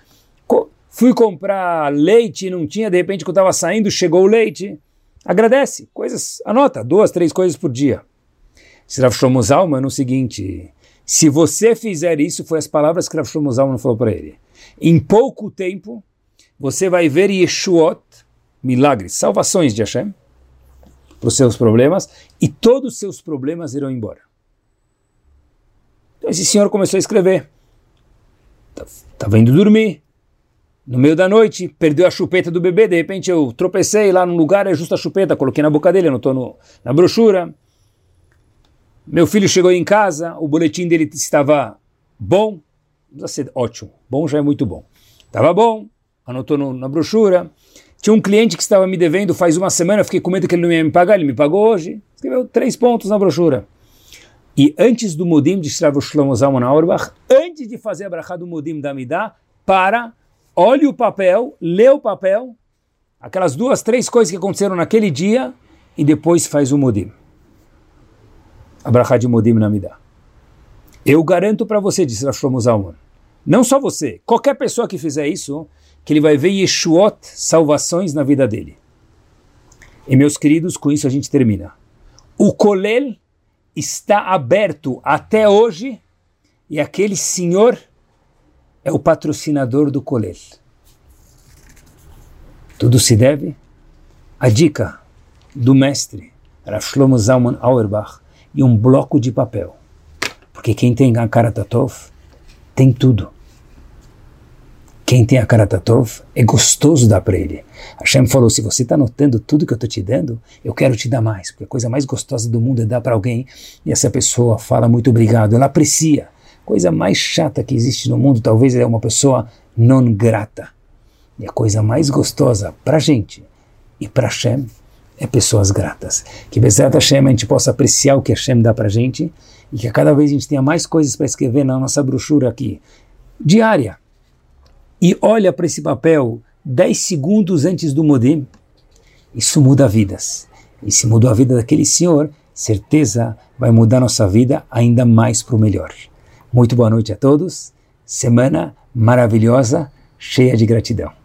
Co fui comprar leite, não tinha, de repente, quando eu estava saindo, chegou o leite. Agradece, coisas, anota, duas, três coisas por dia. Rav Shlomo Zalman, no seguinte, se você fizer isso, foi as palavras que Rav Shlomo falou para ele. Em pouco tempo, você vai ver Yeshuot, milagres, salvações de Hashem, para os seus problemas e todos os seus problemas irão embora. Então esse senhor começou a escrever. Estava indo dormir. No meio da noite, perdeu a chupeta do bebê. De repente eu tropecei lá no lugar, é justo a chupeta. Coloquei na boca dele, anotou no, na brochura. Meu filho chegou em casa, o boletim dele estava bom. Não precisa ser ótimo. Bom já é muito bom. Estava bom, anotou no, na brochura. Tinha um cliente que estava me devendo faz uma semana, fiquei com medo que ele não ia me pagar, ele me pagou hoje. Escreveu três pontos na brochura. E antes do Mudim de Shlomo Shlomo Zalman Auerbach, antes de fazer a brachá do Mudim da Midah, para, olhe o papel, lê o papel, aquelas duas, três coisas que aconteceram naquele dia, e depois faz o Mudim. A brachá de Mudim na Midah. Eu garanto para você, disse Shlomo Zalman, não só você, qualquer pessoa que fizer isso, que ele vai ver Yeshuot, salvações na vida dele. E meus queridos, com isso a gente termina. O Kolel está aberto até hoje e aquele senhor é o patrocinador do Kolel. Tudo se deve à dica do mestre Rav Shlomo Zalman Auerbach e um bloco de papel. Porque quem tem a cara Tatov tem tudo. Quem tem a cara Tatov é gostoso dar para ele. Hashem falou: se você está notando tudo que eu estou te dando, eu quero te dar mais. Porque a coisa mais gostosa do mundo é dar para alguém e essa pessoa fala muito obrigado, ela aprecia. Coisa mais chata que existe no mundo talvez é uma pessoa não grata. E a coisa mais gostosa para gente e para Hashem é pessoas gratas. Que Bezerra Hashem a gente possa apreciar o que Hashem dá para gente e que cada vez a gente tenha mais coisas para escrever na nossa brochura aqui, diária. E olha para esse papel 10 segundos antes do modem, isso muda vidas. E se mudou a vida daquele senhor, certeza vai mudar nossa vida ainda mais para o melhor. Muito boa noite a todos. Semana maravilhosa, cheia de gratidão.